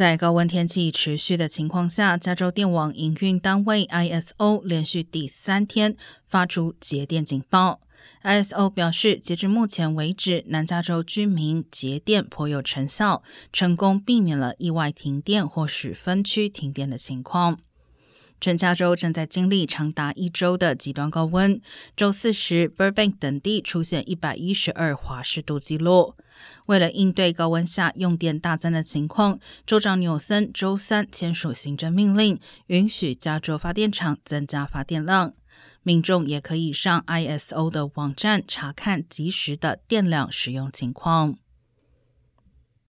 在高温天气持续的情况下，加州电网营运单位 ISO 连续第三天发出节电警报。ISO 表示，截至目前为止，南加州居民节电颇有成效，成功避免了意外停电或是分区停电的情况。全加州正在经历长达一周的极端高温。周四时，Burbank 等地出现一百一十二华氏度记录。为了应对高温下用电大增的情况，州长纽森周三签署行政命令，允许加州发电厂增加发电量。民众也可以上 ISO 的网站查看即时的电量使用情况。